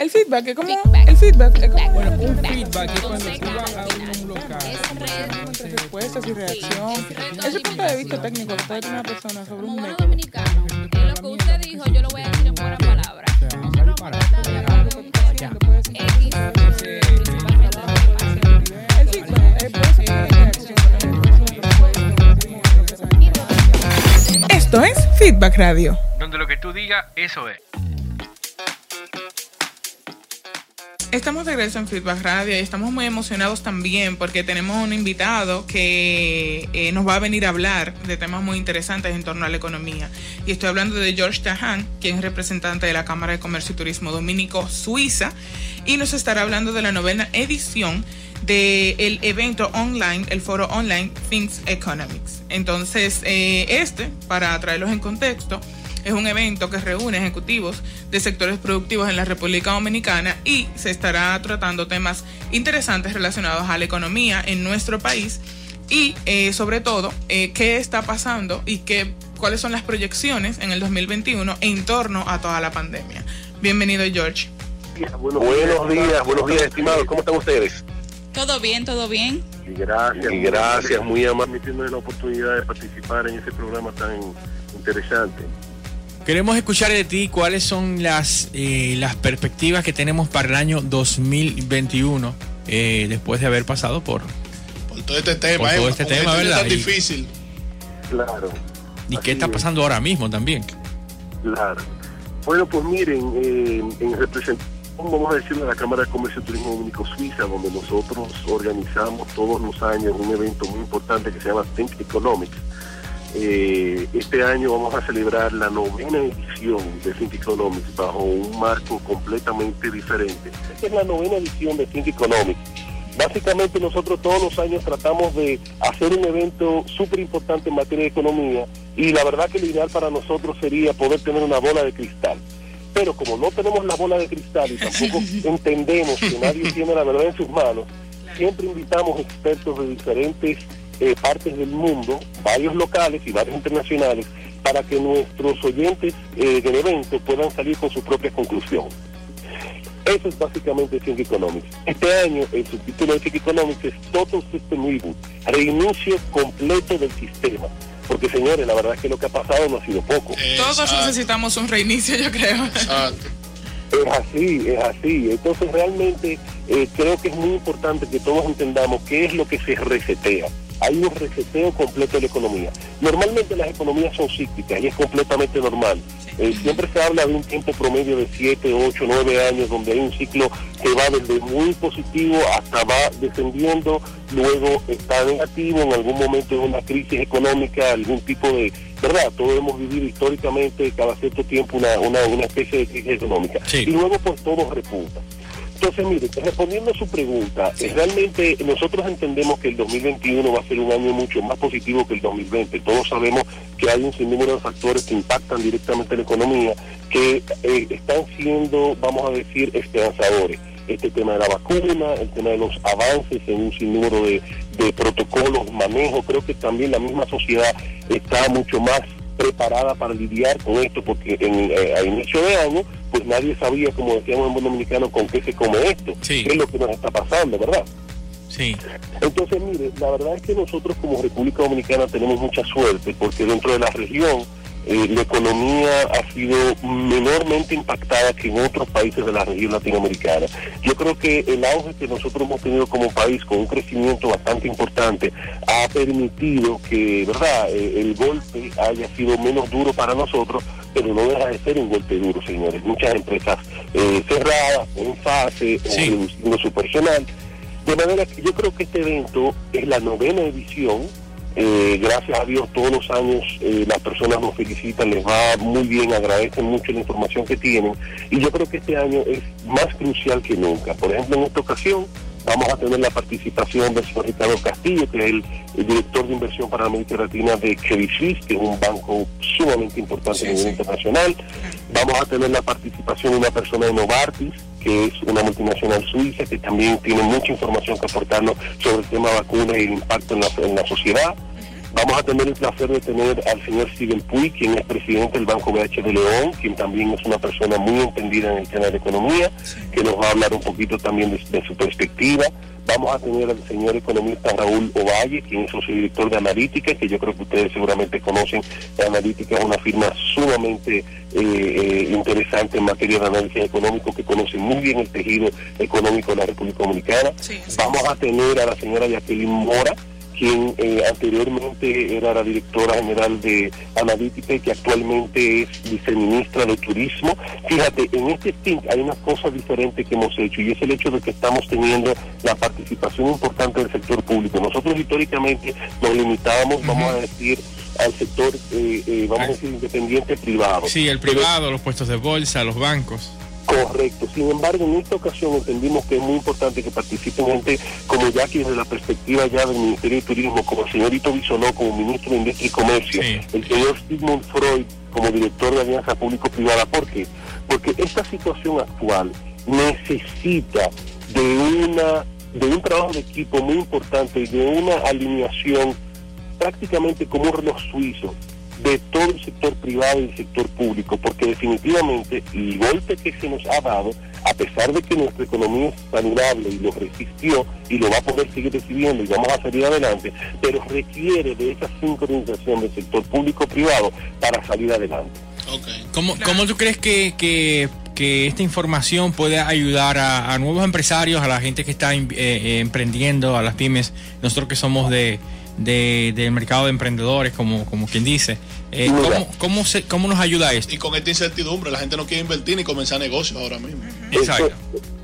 El feedback es como. El feedback es como. Bueno, un feedback es cuando tú vas a un local. Entre respuestas y reacción. Ese punto de vista técnico que puede tener una persona sobre un método. dominicano, en lo que usted dijo, yo lo voy a decir en buenas palabras. O sea, no hay Nosotros para- X, El feedback reacción. Esto es Feedback Radio. Donde lo que tú digas, eso es. Estamos de regreso en Feedback Radio y estamos muy emocionados también porque tenemos un invitado que eh, nos va a venir a hablar de temas muy interesantes en torno a la economía. Y estoy hablando de George Tahan, quien es representante de la Cámara de Comercio y Turismo Dominico Suiza y nos estará hablando de la novena edición del evento online, el foro online Things Economics. Entonces, eh, este, para traerlos en contexto, es un evento que reúne ejecutivos de sectores productivos en la República Dominicana y se estará tratando temas interesantes relacionados a la economía en nuestro país y eh, sobre todo eh, qué está pasando y qué, cuáles son las proyecciones en el 2021 en torno a toda la pandemia. Bienvenido George. Buenos, días, buenos días, estimados. ¿Cómo están ustedes? Todo bien, todo bien. Y gracias, y gracias, muy amable, la oportunidad de participar en ese programa tan interesante. Queremos escuchar de ti cuáles son las, eh, las perspectivas que tenemos para el año 2021 eh, después de haber pasado por... Por todo este tema, Por todo eh, este tema, ¿verdad? tan Y- difícil. Claro, ¿Y qué está es. pasando ahora mismo también? claro. Bueno, pues miren, eh, en representación, vamos a decirlo, de la Cámara de Comercio y Turismo Dominico Suiza, donde nosotros organizamos todos los años un evento muy importante que se llama Think Economics. Eh, este año vamos a celebrar la novena edición de Think Economics bajo un marco completamente diferente. Esta es la novena edición de Think Economics. Básicamente nosotros todos los años tratamos de hacer un evento súper importante en materia de economía y la verdad que lo ideal para nosotros sería poder tener una bola de cristal. Pero como no tenemos la bola de cristal y tampoco entendemos que nadie tiene la verdad en sus manos, siempre invitamos expertos de diferentes eh, partes del mundo, varios locales y varios internacionales, para que nuestros oyentes eh, del evento puedan salir con su propia conclusión. Eso es básicamente Think Economics. Este año el subtítulo de Think Economics es Total System Reboot, reinicio completo del sistema. Porque señores, la verdad es que lo que ha pasado no ha sido poco. Todos Exacto, necesitamos un reinicio, yo creo. exacto. Es así, es así. Entonces realmente eh, creo que es muy importante que todos entendamos qué es lo que se resetea. Hay un reseteo completo de la economía. Normalmente las economías son cíclicas y es completamente normal. Eh, siempre se habla de un tiempo promedio de 7, 8, 9 años donde hay un ciclo que va desde muy positivo hasta va descendiendo, luego está negativo, en algún momento de una crisis económica, algún tipo de... ¿Verdad? Todos hemos vivido históricamente cada cierto tiempo una, una, una especie de crisis económica. Sí. Y luego pues todo repunta. Entonces, mire, respondiendo a su pregunta, realmente nosotros entendemos que el 2021 va a ser un año mucho más positivo que el 2020. Todos sabemos que hay un sinnúmero de factores que impactan directamente la economía, que eh, están siendo, vamos a decir, esperanzadores. Este tema de la vacuna, el tema de los avances en un sinnúmero de, de protocolos, manejo, creo que también la misma sociedad está mucho más preparada para lidiar con esto, porque en, eh, a inicio de año, pues nadie sabía, como decíamos en buen dominicano, con qué se come esto, Sí. qué es lo que nos está pasando, ¿verdad? Sí. Entonces, mire, la verdad es que nosotros como República Dominicana tenemos mucha suerte, porque dentro de la región eh, la economía ha sido menormente impactada que en otros países de la región latinoamericana. Yo creo que el auge que nosotros hemos tenido como país, con un crecimiento bastante importante, ha permitido que, ¿verdad?, Eh, el golpe haya sido menos duro para nosotros, pero no deja de ser un golpe duro, señores. Muchas empresas eh, cerradas, en fase, o Sí. reduciendo su personal. De manera que yo creo que este evento es la novena edición. Eh, gracias a Dios todos los años eh, las personas nos felicitan, les va muy bien, agradecen mucho la información que tienen y yo creo que este año es más crucial que nunca. Por ejemplo, en esta ocasión vamos a tener la participación del señor Ricardo Castillo, que es el, el director de inversión para América Latina de Credit Suisse, que es un banco sumamente importante a nivel internacional. Vamos a tener la participación de una persona de Novartis, que es una multinacional suiza, que también tiene mucha información que aportarnos sobre el tema vacunas y el impacto en la, en la sociedad. Vamos a tener el placer de tener al señor Steven Puy, quien es presidente del Banco BH de León, quien también es una persona muy entendida en el tema de economía, que nos va a hablar un poquito también de, de su perspectiva. Vamos a tener al señor economista Raúl Ovalle, quien es socio director de Analítica, que yo creo que ustedes seguramente conocen. Analítica es una firma sumamente eh, eh, interesante en materia de análisis económico, que conoce muy bien el tejido económico de la República Dominicana. Sí, sí. Vamos a tener a la señora Jacqueline Mora, quien eh, anteriormente era la directora general de Analítica y que actualmente es viceministra de Turismo. Fíjate, en este stint hay una cosa diferente que hemos hecho y es el hecho de que estamos teniendo la participación importante del sector público. Nosotros históricamente nos limitábamos, vamos a decir, al sector, eh, eh, vamos a decir, independiente privado. Sí, el privado, los puestos de bolsa, los bancos. Correcto. Sin embargo, en esta ocasión entendimos que es muy importante que participen gente como Jackie desde la perspectiva ya del Ministerio de Turismo, como el señorito Bisonó como ministro de Industria y Comercio, Sí. el señor Sigmund Freud como director de Alianza Público-Privada. ¿Por qué? Porque esta situación actual necesita de una de un trabajo de equipo muy importante y de una alineación prácticamente como un reloj suizo de todo el sector privado y el sector público, porque definitivamente el golpe que se nos ha dado, a pesar de que nuestra economía es saludable y lo resistió y lo va a poder seguir recibiendo y vamos a salir adelante, pero requiere de esa sincronización del sector público-privado para salir adelante. Ok. ¿Cómo, cómo tú crees que, que- que esta información puede ayudar a, a nuevos empresarios, a la gente que está eh, eh, emprendiendo, a las pymes, nosotros que somos de, de- del mercado de emprendedores, como, como quien dice? Eh. ¿cómo, cómo, se- ¿Cómo nos ayuda esto? Y con esta incertidumbre, la gente no quiere invertir ni comenzar negocios ahora mismo. Exacto.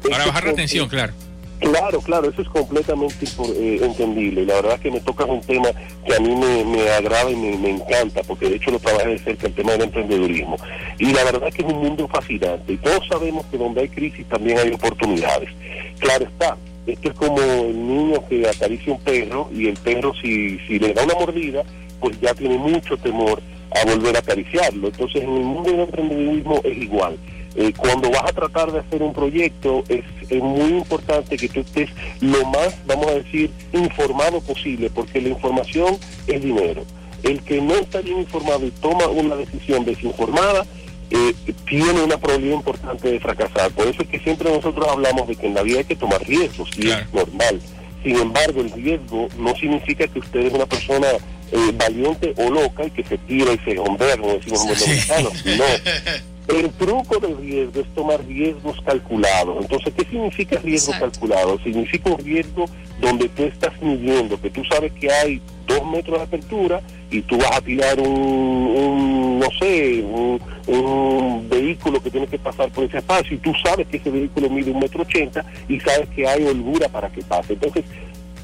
Para bajar la es- tensión, claro. Claro, claro, eso es completamente por- eh, entendible. La verdad que me toca un tema que a mí me, me agrada y me, me encanta, porque de hecho lo trabajé de cerca, el tema del emprendedurismo. Y la verdad que es un mundo fascinante. Y todos sabemos que donde hay crisis también hay oportunidades. Claro está, esto es como el niño que acaricia un perro y el perro si, si le da una mordida, pues ya tiene mucho temor a volver a acariciarlo. Entonces en el mundo del emprendedurismo es igual. Eh, cuando vas a tratar de hacer un proyecto es, es muy importante que tú estés lo más, vamos a decir, informado posible, porque la información es dinero. El que no está bien informado y toma una decisión desinformada, eh, tiene una probabilidad importante de fracasar. Por eso es que siempre nosotros hablamos de que en la vida hay que tomar riesgos, y Claro. es normal. Sin embargo, el riesgo no significa que usted es una persona eh, valiente o loca y que se tira y se hombrea, como decimos los Sí. dominicanos. No. El truco del riesgo es tomar riesgos calculados. Entonces, ¿qué significa riesgo Exacto. calculado? Significa un riesgo donde tú estás midiendo, que tú sabes que hay dos metros de apertura y tú vas a tirar un, un, no sé, un, un vehículo que tiene que pasar por ese espacio y tú sabes que ese vehículo mide un metro ochenta y sabes que hay holgura para que pase. Entonces,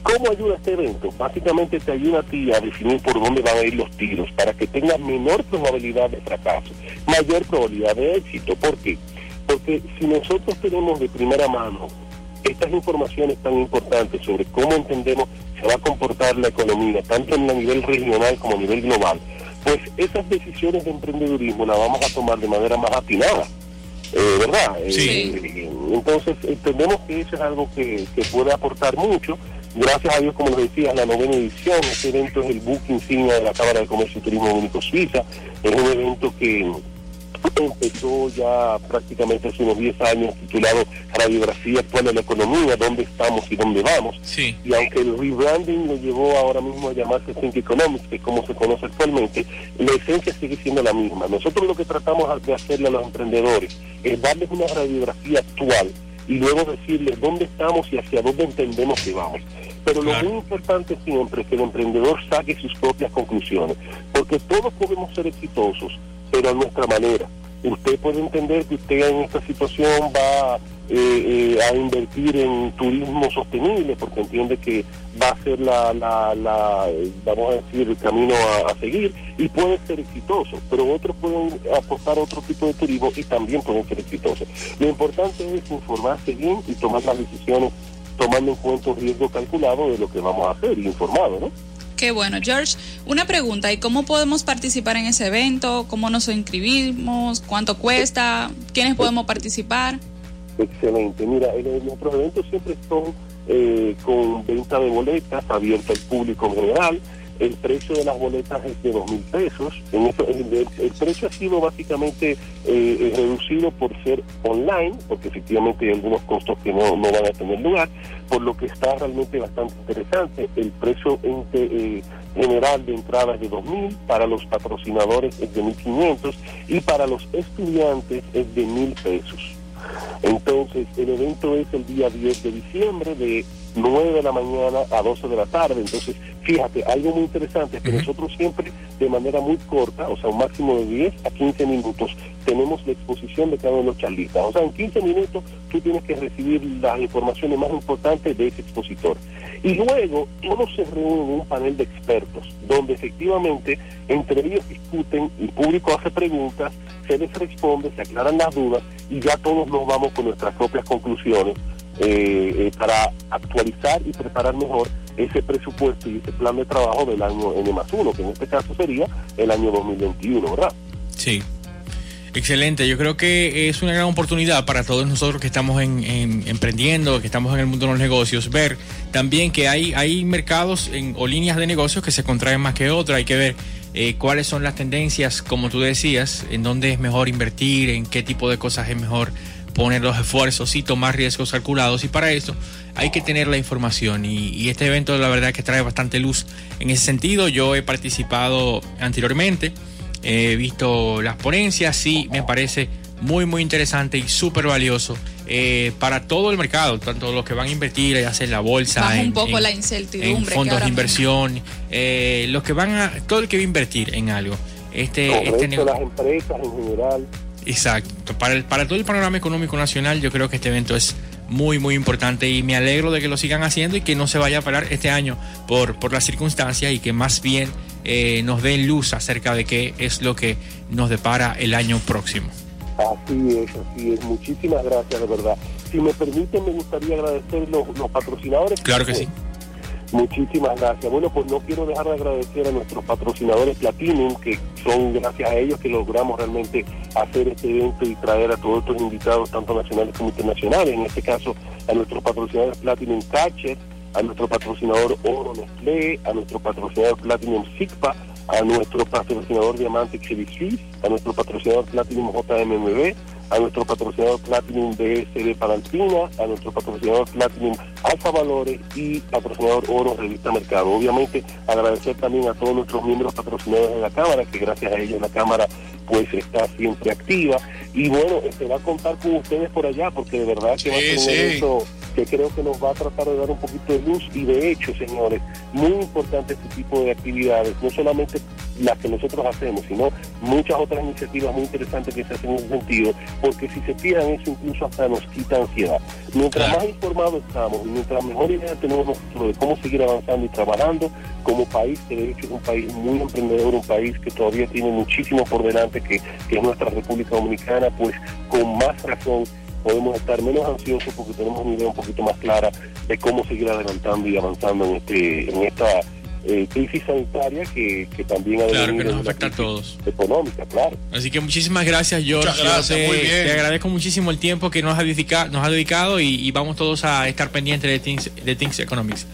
¿Cómo ayuda este evento? Básicamente te ayuda a ti a definir por dónde van a ir los tiros para que tengas menor probabilidad de fracaso, mayor probabilidad de éxito. ¿Por qué? Porque si nosotros tenemos de primera mano estas informaciones tan importantes sobre cómo entendemos se va a comportar la economía, tanto en a nivel regional como a nivel global, pues esas decisiones de emprendedurismo las vamos a tomar de manera más atinada. Eh, ¿Verdad? Sí. Eh, entonces entendemos que eso es algo que, que puede aportar mucho. Gracias a Dios, como les decía, la novena edición, este evento es el book insignia de la Cámara de Comercio y Turismo Único Suiza. Es un evento que empezó ya prácticamente hace unos 10 años, titulado Radiografía Actual de la Economía, dónde estamos y dónde vamos. Sí. Y aunque el rebranding lo llevó ahora mismo a llamarse Think Economics, que es como se conoce actualmente, la esencia sigue siendo la misma. Nosotros lo que tratamos de hacerle a los emprendedores es darles una radiografía actual y luego decirles dónde estamos y hacia dónde entendemos que vamos. Pero Claro. lo muy importante siempre es que el emprendedor saque sus propias conclusiones, porque todos podemos ser exitosos, pero a nuestra manera. Usted puede entender que usted en esta situación va eh, eh, a invertir en turismo sostenible, porque entiende que va a ser la, la, la, vamos a decir, el camino a, a seguir, y puede ser exitoso, pero otros pueden apostar a otro tipo de turismo y también pueden ser exitosos. Lo importante es informarse bien y tomar las decisiones tomando en cuenta un riesgo calculado de lo que vamos a hacer y informado, ¿no? Qué bueno, George. Una pregunta, ¿y cómo podemos participar en ese evento? ¿Cómo nos inscribimos? ¿Cuánto cuesta? ¿Quiénes podemos participar? Excelente. Mira, el- nuestros eventos siempre son eh, con venta de boletas, abierta al público en general. el precio de las boletas es de dos mil pesos. En el, el- precio ha sido básicamente eh, reducido por ser online, porque efectivamente hay algunos costos que no, no van a tener lugar, por lo que está realmente bastante interesante. El precio en- eh, general de entrada es de 2.000, para los patrocinadores es de 1.500 y para los estudiantes es de 1.000 pesos. Entonces, el evento es el día 10 de diciembre de 9 de la mañana a 12 de la tarde. Entonces, fíjate, algo muy interesante es que nosotros siempre de manera muy corta, o sea, un máximo de 10 a 15 minutos, tenemos la exposición de cada uno de los charlistas. O sea, en 15 minutos tú tienes que recibir las informaciones más importantes de ese expositor. Y luego todos se reúnen en un panel de expertos, donde efectivamente entre ellos discuten, el público hace preguntas, se les responde, se aclaran las dudas y ya todos nos vamos con nuestras propias conclusiones eh, eh, para actualizar y preparar mejor ese presupuesto y ese plan de trabajo del año N más uno, que en este caso sería el año 2021, ¿verdad? Sí. Excelente, yo creo que es una gran oportunidad para todos nosotros que estamos en, en- emprendiendo, que estamos en el mundo de los negocios, ver también que hay, hay mercados o líneas de negocios que se contraen más que otras, hay que ver eh, cuáles son las tendencias, como tú decías, en dónde es mejor invertir, en qué tipo de cosas es mejor poner los esfuerzos y tomar riesgos calculados y para eso hay que tener la información y, y este evento la verdad que trae bastante luz en ese sentido, yo he participado anteriormente. He visto las ponencias, sí, me parece muy, muy interesante y súper valioso eh, para todo el mercado, tanto los que van a invertir, ya sea en la bolsa, Baja en, un poco en- la en incertidumbre. que fondos de inversión, eh, los que van a, todo el que va a invertir en algo. Este, este Correcto, nego- las empresas en general. Exacto. Para, el, para todo el panorama económico nacional, yo creo que este evento es muy, muy importante y me alegro de que lo sigan haciendo y que no se vaya a parar este año por, por las circunstancias y que más bien eh, nos den luz acerca de qué es lo que nos depara el año próximo. Así es, así es. Muchísimas gracias, de verdad. Si me permiten, me gustaría agradecer los, los patrocinadores. Claro que sí. Muchísimas gracias. Bueno, pues no quiero dejar de agradecer a nuestros patrocinadores Platinum, que son gracias a ellos que logramos realmente hacer este evento y traer a todos estos invitados, tanto nacionales como internacionales. En este caso, a nuestros patrocinadores Platinum Catcher, a nuestro patrocinador Oro Nestlé, a nuestro patrocinador Platinum Sigpa, a nuestro patrocinador Diamante Suisse, a nuestro patrocinador Platinum JMMB, a nuestro patrocinador Platinum BSD Palantina, a nuestro patrocinador Platinum Alfa Valores y patrocinador Oro Revista Mercado. Obviamente agradecer también a todos nuestros miembros patrocinadores de la Cámara, que gracias a ellos la Cámara pues está siempre activa. Y bueno, se va a contar con ustedes por allá, porque de verdad que va a Sí, ser un sí. evento que creo que nos va a tratar de dar un poquito de luz y de hecho, señores, muy importante este tipo de actividades, no solamente las que nosotros hacemos, sino muchas otras iniciativas muy interesantes que se hacen en ese sentido, porque si se fijan eso incluso hasta nos quita ansiedad. Mientras Claro. más informados estamos y mientras mejor idea tenemos nosotros de cómo seguir avanzando y trabajando como país, que de hecho es un país muy emprendedor, un país que todavía tiene muchísimo por delante, que, que es nuestra República Dominicana, pues con más razón podemos estar menos ansiosos porque tenemos una idea un poquito más clara de cómo seguir adelantando y avanzando en este en esta eh, crisis sanitaria que, que también ha Claro que nos afecta a todos. económica, claro. Así que muchísimas gracias, George. Muchas gracias, Yo te, muy bien. te agradezco muchísimo el tiempo que nos ha, dedica- nos ha dedicado y, y vamos todos a estar pendientes de Things, de Things Economics.